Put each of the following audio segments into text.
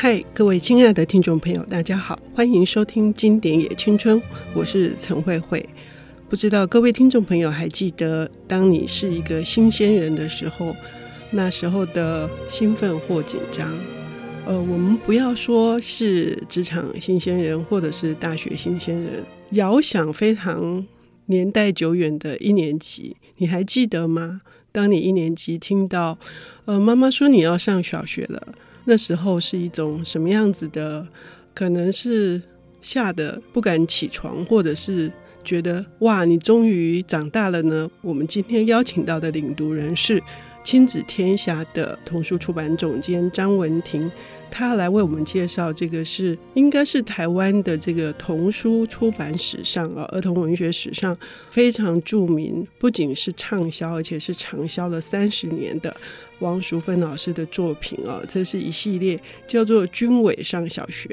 嗨，各位亲爱的听众朋友，大家好，欢迎收听《经典也青春》，我是陈慧慧。不知道各位听众朋友还记得，当你是一个新鲜人的时候，那时候的兴奋或紧张？呃，我们不要说是职场新鲜人，或者是大学新鲜人，遥想非常年代久远的一年级，你还记得吗？当你一年级听到，呃，妈妈说你要上小学了。那时候是一种什么样子的？可能是吓得不敢起床，或者是觉得哇，你终于长大了呢。我们今天邀请到的领读人是亲子天下的童书出版总监张文婷。他来为我们介绍这个是应该是台湾的这个童书出版史上啊，儿童文学史上非常著名，不仅是畅销，而且是长销了三十年的王淑芬老师的作品啊。这是一系列叫做《军委上小学》。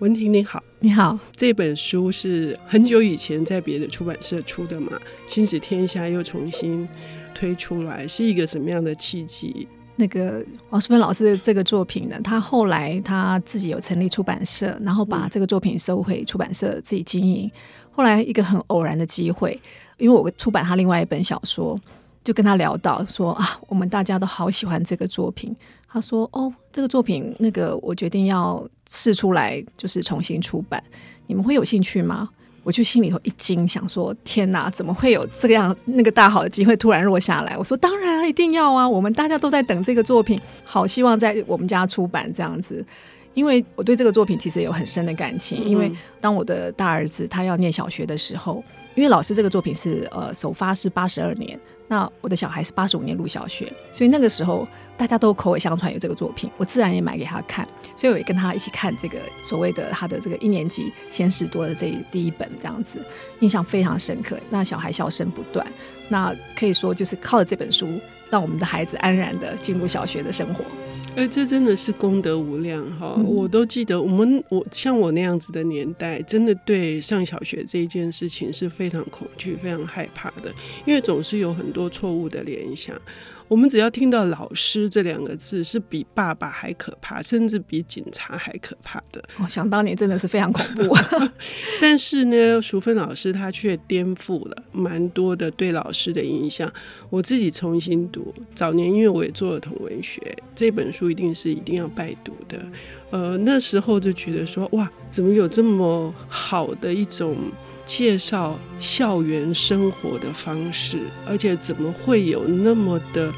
文婷你好，你好。这本书是很久以前在别的出版社出的嘛？亲子天下又重新推出来，是一个什么样的契机？那个王淑芬老师的这个作品呢，他后来他自己有成立出版社，然后把这个作品收回出版社自己经营。后来一个很偶然的机会，因为我出版他另外一本小说，就跟他聊到说啊，我们大家都好喜欢这个作品。他说哦，这个作品那个我决定要试出来，就是重新出版，你们会有兴趣吗？我就心里头一惊，想说天哪，怎么会有这个样那个大好的机会突然落下来？我说当然啊，一定要啊，我们大家都在等这个作品，好希望在我们家出版这样子。因为我对这个作品其实有很深的感情，因为当我的大儿子他要念小学的时候，因为老师这个作品是呃首发是八十二年，那我的小孩是八十五年入小学，所以那个时候大家都口耳相传有这个作品，我自然也买给他看，所以我也跟他一起看这个所谓的他的这个一年级先试读的这第一本这样子，印象非常深刻。那小孩笑声不断，那可以说就是靠着这本书，让我们的孩子安然的进入小学的生活。哎、欸，这真的是功德无量哈！嗯、我都记得，我们我像我那样子的年代，真的对上小学这一件事情是非常恐惧、非常害怕的，因为总是有很多错误的联想。我们只要听到“老师”这两个字，是比爸爸还可怕，甚至比警察还可怕的。哦，想当年真的是非常恐怖。但是呢，淑芬老师她却颠覆了蛮多的对老师的印象。我自己重新读早年，因为我也做了童文学，这本书不一定是一定要拜读的。呃，那时候就觉得说，哇，怎么有这么好的一种。介绍校园生活的方式，而且怎么会有那么的，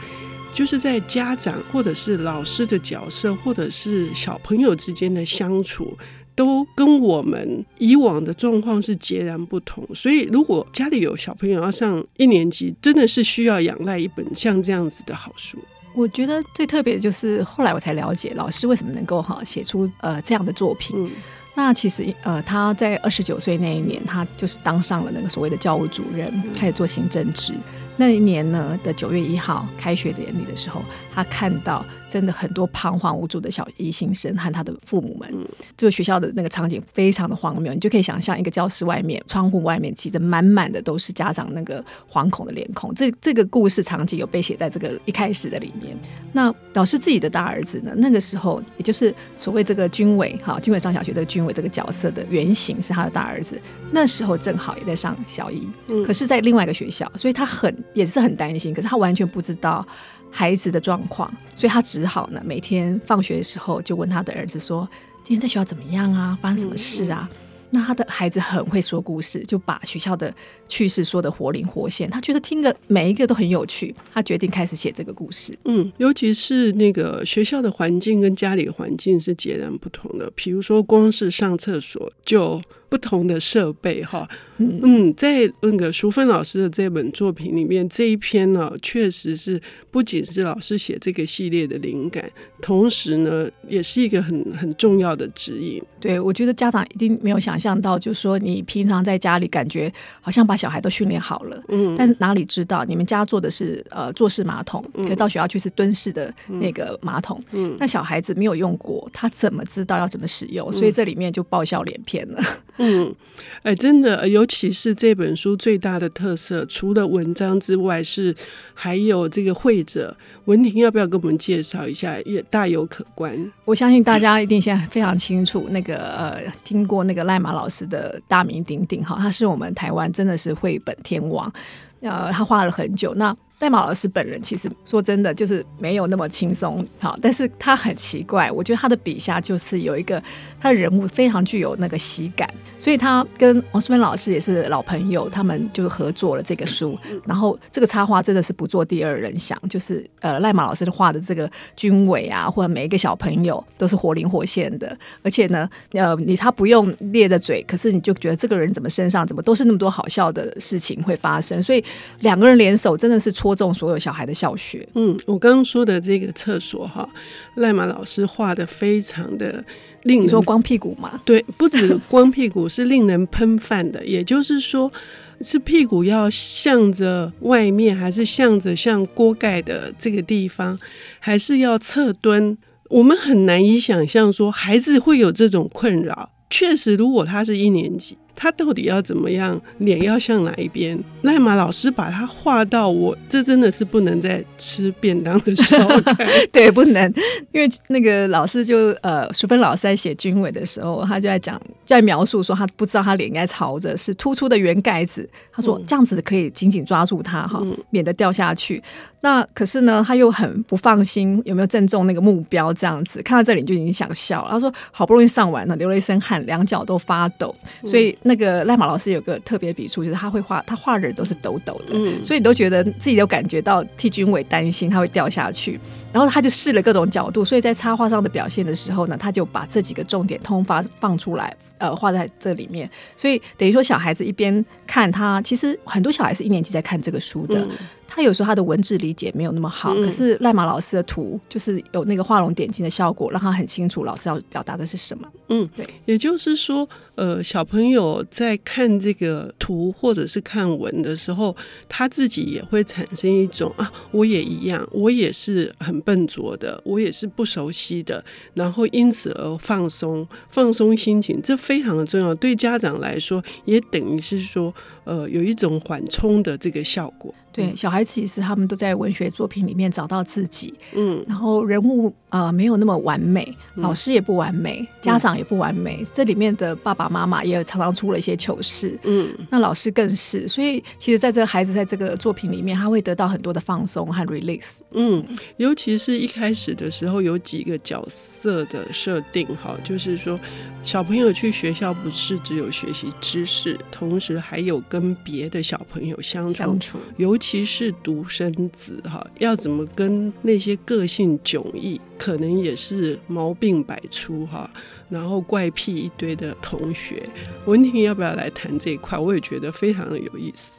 就是在家长或者是老师的角色，或者是小朋友之间的相处，都跟我们以往的状况是截然不同。所以，如果家里有小朋友要上一年级，真的是需要仰赖一本像这样子的好书。我觉得最特别的就是后来我才了解，老师为什么能够哈写出呃这样的作品。嗯那其实，呃，他在二十九岁那一年，他就是当上了那个所谓的教务主任，开始做行政职。那一年呢的九月一号开学典礼的时候，他看到真的很多彷徨无助的小一新生和他的父母们，这个学校的那个场景非常的荒谬，你就可以想象一个教室外面，窗户外面挤着满满的都是家长那个惶恐的脸孔。这这个故事场景有被写在这个一开始的里面。那老师自己的大儿子呢，那个时候也就是所谓这个军委哈，军委上小学这个军伟这个角色的原型是他的大儿子，那时候正好也在上小一，可是在另外一个学校，所以他很。也是很担心，可是他完全不知道孩子的状况，所以他只好呢，每天放学的时候就问他的儿子说：“今天在学校怎么样啊？发生什么事啊？”嗯那他的孩子很会说故事，就把学校的趣事说得活灵活现。他觉得听个每一个都很有趣，他决定开始写这个故事。嗯，尤其是那个学校的环境跟家里的环境是截然不同的。比如说，光是上厕所就不同的设备哈。嗯，嗯，在那个淑芬老师的这本作品里面，这一篇呢，确实是不仅是老师写这个系列的灵感，同时呢，也是一个很很重要的指引。对，我觉得家长一定没有想象到，就是说你平常在家里感觉好像把小孩都训练好了，嗯，但是哪里知道你们家做的是呃坐式马桶，可到学校去是蹲式的那个马桶，嗯，那小孩子没有用过，他怎么知道要怎么使用？所以这里面就爆笑连篇了。嗯，哎，真的，尤其是这本书最大的特色，除了文章之外，是还有这个会者文婷，要不要跟我们介绍一下？也大有可观。我相信大家一定现在非常清楚，那个呃，听过那个赖马老师的大名鼎鼎哈，他是我们台湾真的是绘本天王，呃，他画了很久那。赖马老师本人其实说真的就是没有那么轻松，好，但是他很奇怪，我觉得他的笔下就是有一个他的人物非常具有那个喜感，所以他跟王淑芬老师也是老朋友，他们就合作了这个书，然后这个插画真的是不做第二人想，就是呃赖马老师画的这个军委啊，或者每一个小朋友都是活灵活现的，而且呢，呃你他不用咧着嘴，可是你就觉得这个人怎么身上怎么都是那么多好笑的事情会发生，所以两个人联手真的是戳中所有小孩的校学。嗯，我刚刚说的这个厕所哈，赖马老师画的非常的令人，你说光屁股吗？对，不止光屁股，是令人喷饭的。也就是说，是屁股要向着外面，还是向着像锅盖的这个地方，还是要侧蹲？我们很难以想象说孩子会有这种困扰。确实，如果他是一年级。他到底要怎么样？脸要向哪一边？赖马老师把他画到我，这真的是不能再吃便当的时候看。对，不能，因为那个老师就呃，淑芬老师在写军委的时候，他就在讲，就在描述说，他不知道他脸应该朝着是突出的圆盖子。他说这样子可以紧紧抓住他哈，免得掉下去。那可是呢，他又很不放心有没有正中那个目标，这样子看到这里就已经想笑了。他说好不容易上完了，流了一身汗，两脚都发抖，所以。那个赖马老师有个特别笔触，就是他会画，他画人都是抖抖的，嗯、所以你都觉得自己都感觉到替军伟担心他会掉下去，然后他就试了各种角度，所以在插画上的表现的时候呢，他就把这几个重点通发放出来，呃，画在这里面，所以等于说小孩子一边看他，其实很多小孩是一年级在看这个书的。嗯他有时候他的文字理解没有那么好，嗯、可是赖马老师的图就是有那个画龙点睛的效果，让他很清楚老师要表达的是什么。嗯，对，也就是说，呃，小朋友在看这个图或者是看文的时候，他自己也会产生一种啊，我也一样，我也是很笨拙的，我也是不熟悉的，然后因此而放松，放松心情，这非常的重要。对家长来说，也等于是说，呃，有一种缓冲的这个效果。对，小孩其实他们都在文学作品里面找到自己，嗯，然后人物啊、呃、没有那么完美，老师也不完美，嗯、家长也不完美，这里面的爸爸妈妈也常常出了一些糗事，嗯，那老师更是，所以其实在这个孩子在这个作品里面，他会得到很多的放松和 release，嗯，尤其是一开始的时候有几个角色的设定，哈，就是说小朋友去学校不是只有学习知识，同时还有跟别的小朋友相处，相处。尤其。其实独生子哈，要怎么跟那些个性迥异，可能也是毛病百出哈，然后怪癖一堆的同学，文婷要不要来谈这一块？我也觉得非常的有意思。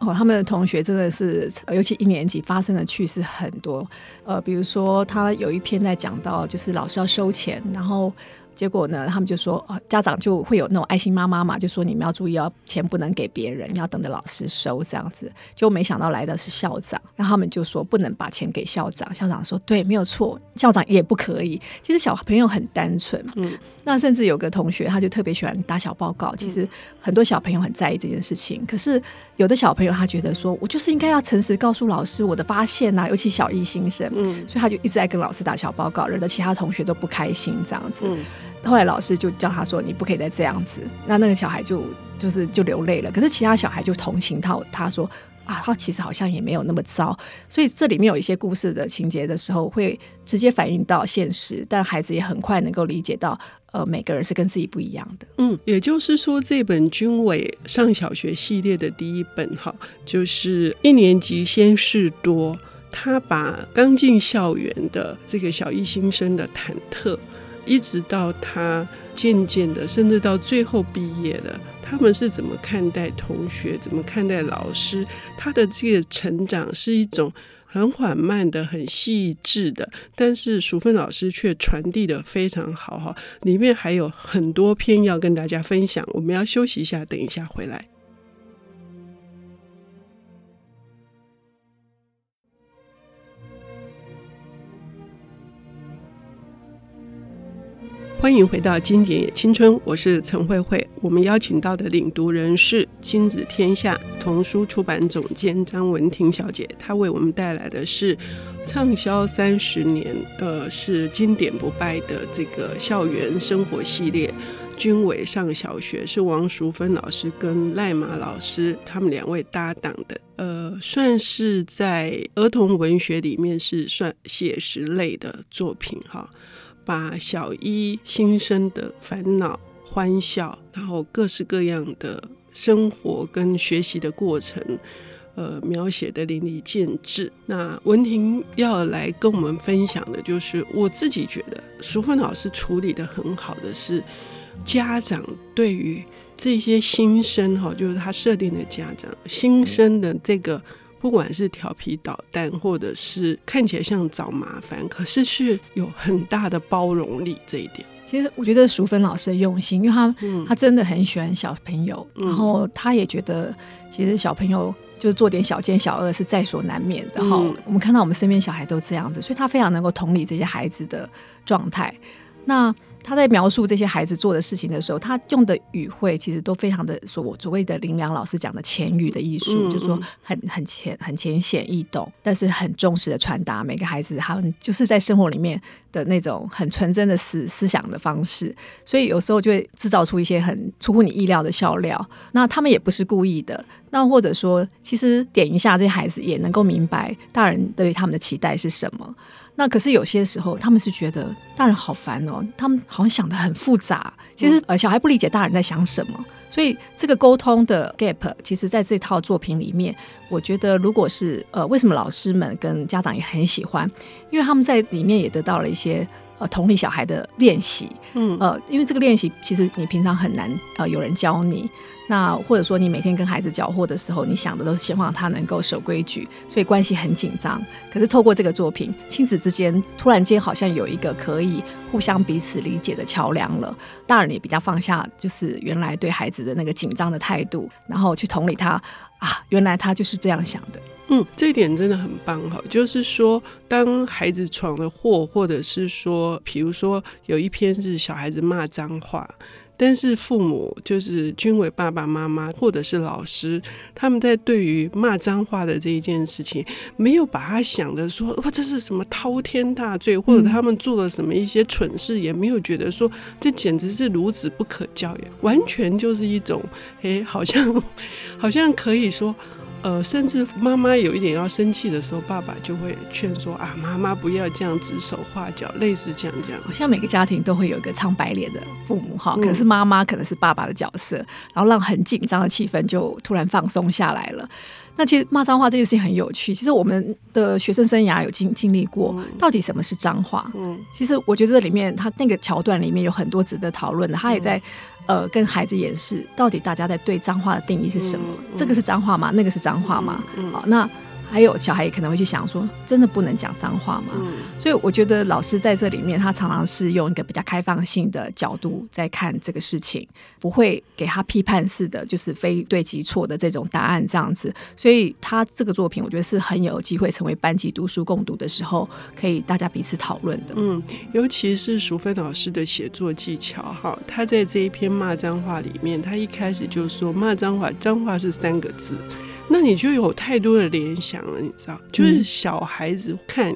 哦，他们的同学真的是，尤其一年级发生的趣事很多。呃，比如说他有一篇在讲到，就是老师要收钱，然后。结果呢，他们就说，哦，家长就会有那种爱心妈妈嘛，就说你们要注意，要钱不能给别人，要等着老师收这样子。就没想到来的是校长，然后他们就说不能把钱给校长。校长说对，没有错，校长也不可以。其实小朋友很单纯，嗯，那甚至有个同学他就特别喜欢打小报告。其实很多小朋友很在意这件事情，可是有的小朋友他觉得说我就是应该要诚实告诉老师我的发现呐，尤其小一新生，嗯，所以他就一直在跟老师打小报告，惹得其他同学都不开心这样子。嗯后来老师就叫他说：“你不可以再这样子。”那那个小孩就就是就流泪了。可是其他小孩就同情他，他说：“啊，他其实好像也没有那么糟。”所以这里面有一些故事的情节的时候，会直接反映到现实，但孩子也很快能够理解到，呃，每个人是跟自己不一样的。嗯，也就是说，这本军委上小学系列的第一本哈，就是一年级先事多，他把刚进校园的这个小一新生的忐忑。一直到他渐渐的，甚至到最后毕业了，他们是怎么看待同学，怎么看待老师？他的这个成长是一种很缓慢的、很细致的，但是淑芬老师却传递的非常好哈。里面还有很多篇要跟大家分享，我们要休息一下，等一下回来。欢迎回到《经典也青春》，我是陈慧慧。我们邀请到的领读人是亲子天下童书出版总监张文婷小姐，她为我们带来的是畅销三十年，呃，是经典不败的这个校园生活系列。军委上小学是王淑芬老师跟赖马老师他们两位搭档的，呃，算是在儿童文学里面是算写实类的作品哈。把小一新生的烦恼、欢笑，然后各式各样的生活跟学习的过程，呃，描写的淋漓尽致。那文婷要来跟我们分享的，就是我自己觉得淑芬老师处理得很好的是，家长对于这些新生哈，就是他设定的家长新生的这个。不管是调皮捣蛋，或者是看起来像找麻烦，可是是有很大的包容力。这一点，其实我觉得淑芬老师的用心，因为他、嗯、他真的很喜欢小朋友，嗯、然后他也觉得其实小朋友就做点小奸小恶是在所难免的哈。嗯、我们看到我们身边小孩都这样子，所以他非常能够同理这些孩子的状态。那他在描述这些孩子做的事情的时候，他用的语汇其实都非常的所所谓的林良老师讲的浅语的艺术，嗯嗯就是说很很浅很浅显易懂，但是很重视的传达每个孩子他们就是在生活里面的那种很纯真的思思想的方式，所以有时候就会制造出一些很出乎你意料的笑料。那他们也不是故意的，那或者说其实点一下这些孩子也能够明白大人对于他们的期待是什么。那可是有些时候，他们是觉得大人好烦哦，他们好像想的很复杂。其实呃，小孩不理解大人在想什么，所以这个沟通的 gap，其实在这套作品里面，我觉得如果是呃，为什么老师们跟家长也很喜欢，因为他们在里面也得到了一些。呃，同理小孩的练习，嗯，呃，因为这个练习其实你平常很难呃有人教你，那或者说你每天跟孩子交货的时候，你想的都是希望他能够守规矩，所以关系很紧张。可是透过这个作品，亲子之间突然间好像有一个可以互相彼此理解的桥梁了，大人也比较放下，就是原来对孩子的那个紧张的态度，然后去同理他啊，原来他就是这样想的。嗯，这一点真的很棒哈。就是说，当孩子闯了祸，或者是说，比如说有一篇是小孩子骂脏话，但是父母就是均为爸爸妈妈或者是老师，他们在对于骂脏话的这一件事情，没有把他想的说哇，这是什么滔天大罪，或者他们做了什么一些蠢事，也没有觉得说这简直是孺子不可教也，完全就是一种诶，好像 好像可以说。呃，甚至妈妈有一点要生气的时候，爸爸就会劝说啊，妈妈不要这样指手画脚，类似这样这样。好像每个家庭都会有一个唱白脸的父母哈，可是妈妈可能是爸爸的角色，然后让很紧张的气氛就突然放松下来了。那其实骂脏话这件事情很有趣，其实我们的学生生涯有经经历过，到底什么是脏话？嗯，其实我觉得这里面他那个桥段里面有很多值得讨论的，他也在。呃，跟孩子演示到底大家在对脏话的定义是什么？这个是脏话吗？那个是脏话吗？好、那。还有小孩也可能会去想说，真的不能讲脏话吗？嗯、所以我觉得老师在这里面，他常常是用一个比较开放性的角度在看这个事情，不会给他批判式的，就是非对即错的这种答案这样子。所以他这个作品，我觉得是很有机会成为班级读书共读的时候，可以大家彼此讨论的。嗯，尤其是淑芬老师的写作技巧，哈，他在这一篇骂脏话里面，他一开始就说骂脏话，脏话是三个字。那你就有太多的联想了，你知道？就是小孩子看，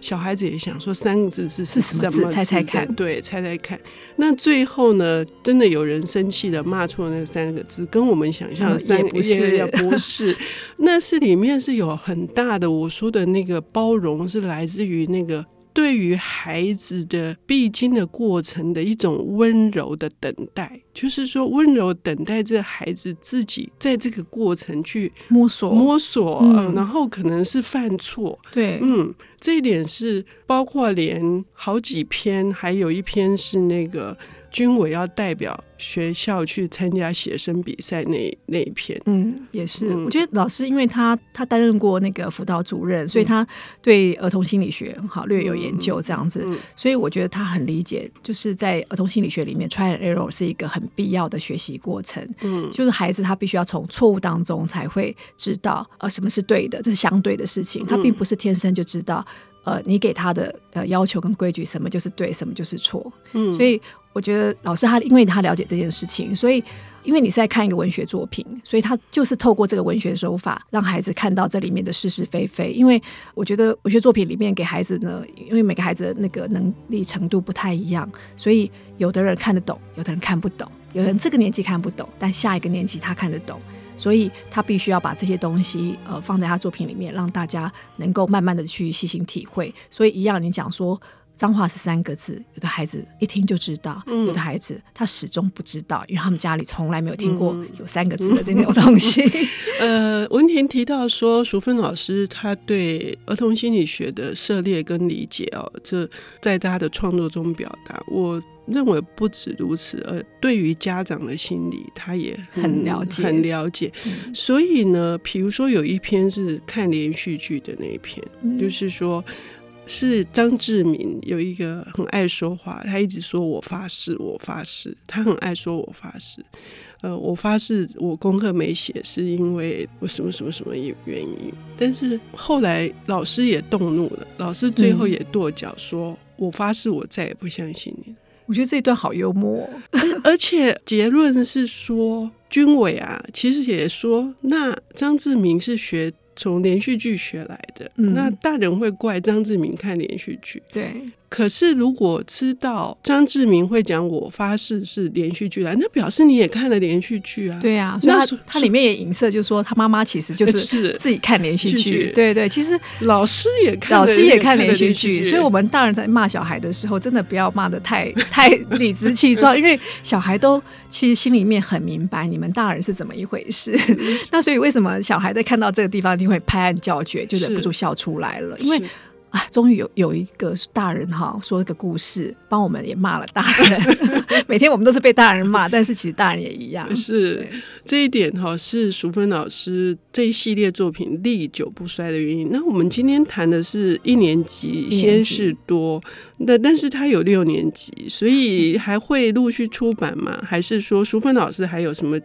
小孩子也想说三个字是是什么字？猜猜看，对，猜猜看。那最后呢，真的有人生气的骂出了那三个字，跟我们想象的三个字也不是，那是里面是有很大的，我说的那个包容是来自于那个。对于孩子的必经的过程的一种温柔的等待，就是说温柔等待着孩子自己在这个过程去摸索。摸索，嗯，然后可能是犯错，对，嗯，这一点是包括连好几篇，还有一篇是那个。军委要代表学校去参加写生比赛那那一篇，嗯，也是。嗯、我觉得老师，因为他他担任过那个辅导主任，所以他对儿童心理学好略有研究，这样子。嗯嗯、所以我觉得他很理解，就是在儿童心理学里面，trial and error 是一个很必要的学习过程。嗯，就是孩子他必须要从错误当中才会知道，呃，什么是对的，这是相对的事情。他并不是天生就知道，呃，你给他的呃要求跟规矩，什么就是对，什么就是错。嗯，所以。我觉得老师他因为他了解这件事情，所以。因为你是在看一个文学作品，所以他就是透过这个文学手法，让孩子看到这里面的是是非非。因为我觉得文学作品里面给孩子呢，因为每个孩子的那个能力程度不太一样，所以有的人看得懂，有的人看不懂，有人这个年纪看不懂，但下一个年纪他看得懂，所以他必须要把这些东西呃放在他作品里面，让大家能够慢慢的去细心体会。所以一样，你讲说。脏话是三个字，有的孩子一听就知道，嗯、有的孩子他始终不知道，因为他们家里从来没有听过有三个字的这种东西。嗯、呃，文婷提到说，淑芬老师他对儿童心理学的涉猎跟理解哦，这在他的创作中表达。我认为不止如此，而，对于家长的心理，他也很，很了解，很了解。嗯、所以呢，比如说有一篇是看连续剧的那一篇，嗯、就是说。是张志明有一个很爱说话，他一直说我发誓，我发誓，他很爱说我发誓。呃，我发誓我功课没写是因为我什么什么什么原因。但是后来老师也动怒了，老师最后也跺脚说：“嗯、我发誓我再也不相信你。”我觉得这一段好幽默，而且结论是说，军委啊，其实也说那张志明是学。从连续剧学来的，嗯、那大人会怪张志明看连续剧，对。可是，如果知道张志明会讲“我发誓”是连续剧来，那表示你也看了连续剧啊？对啊，所以他他里面也影射，就是说他妈妈其实就是自己看连续剧。对对，其实老师也看，老师也看连续剧。所以，我们大人在骂小孩的时候，真的不要骂的太 太理直气壮，因为小孩都其实心里面很明白你们大人是怎么一回事。那所以，为什么小孩在看到这个地方，一定会拍案叫绝，就忍不住笑出来了？因为。啊，终于有有一个大人哈，说一个故事，帮我们也骂了大人。每天我们都是被大人骂，但是其实大人也一样。是这一点哈，是淑芬老师这一系列作品历久不衰的原因。那我们今天谈的是一年级先是多，那但是他有六年级，所以还会陆续出版吗？还是说淑芬老师还有什么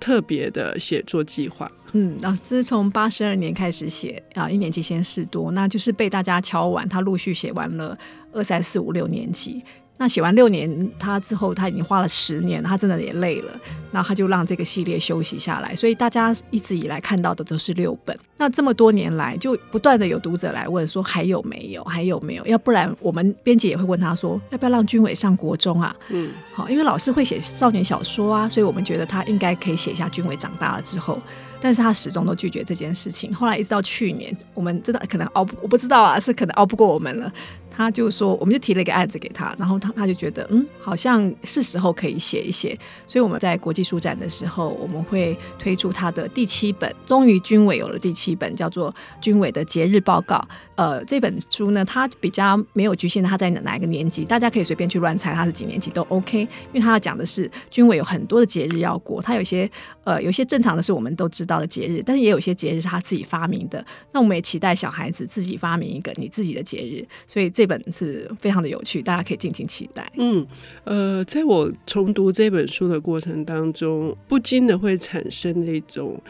特别的写作计划？嗯，老师从八十二年开始写啊，一年级先试多，那就是被大家敲完，他陆续写完了二三四五六年级。那写完六年，他之后他已经花了十年，他真的也累了，那他就让这个系列休息下来。所以大家一直以来看到的都是六本。那这么多年来，就不断的有读者来问说还有没有，还有没有？要不然我们编辑也会问他说，要不要让军伟上国中啊？嗯，好，因为老师会写少年小说啊，所以我们觉得他应该可以写一下军伟长大了之后。但是他始终都拒绝这件事情。后来一直到去年，我们真的可能熬不，我不知道啊，是可能熬不过我们了。他就说，我们就提了一个案子给他，然后他他就觉得，嗯，好像是时候可以写一写。所以我们在国际书展的时候，我们会推出他的第七本。终于军委有了第七本，叫做《军委的节日报告》。呃，这本书呢，它比较没有局限他在哪一个年级，大家可以随便去乱猜他是几年级都 OK，因为他要讲的是军委有很多的节日要过，他有些呃有些正常的是我们都知道的节日，但是也有些节日是他自己发明的。那我们也期待小孩子自己发明一个你自己的节日，所以这这本是非常的有趣，大家可以尽情期待。嗯，呃，在我重读这本书的过程当中，不禁的会产生那种。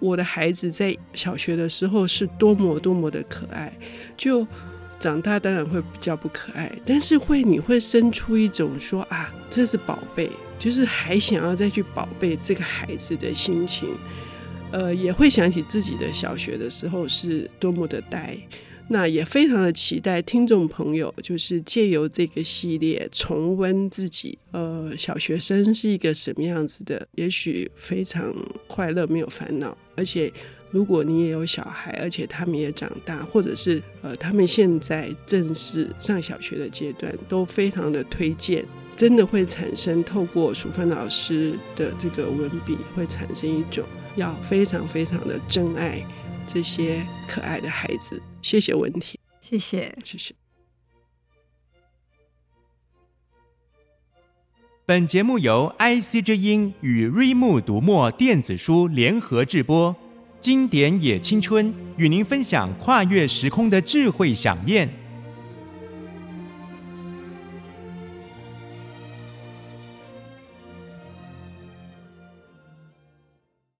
我的孩子在小学的时候是多么多么的可爱，就长大当然会比较不可爱，但是会你会生出一种说啊，这是宝贝，就是还想要再去宝贝这个孩子的心情，呃，也会想起自己的小学的时候是多么的呆。那也非常的期待听众朋友，就是借由这个系列重温自己，呃，小学生是一个什么样子的？也许非常快乐，没有烦恼。而且，如果你也有小孩，而且他们也长大，或者是呃，他们现在正是上小学的阶段，都非常的推荐。真的会产生透过淑芬老师的这个文笔，会产生一种要非常非常的真爱。这些可爱的孩子，谢谢文婷，谢谢，谢谢。本节目由 IC 之音与瑞木读墨电子书联合制播，经典也青春与您分享跨越时空的智慧饗宴。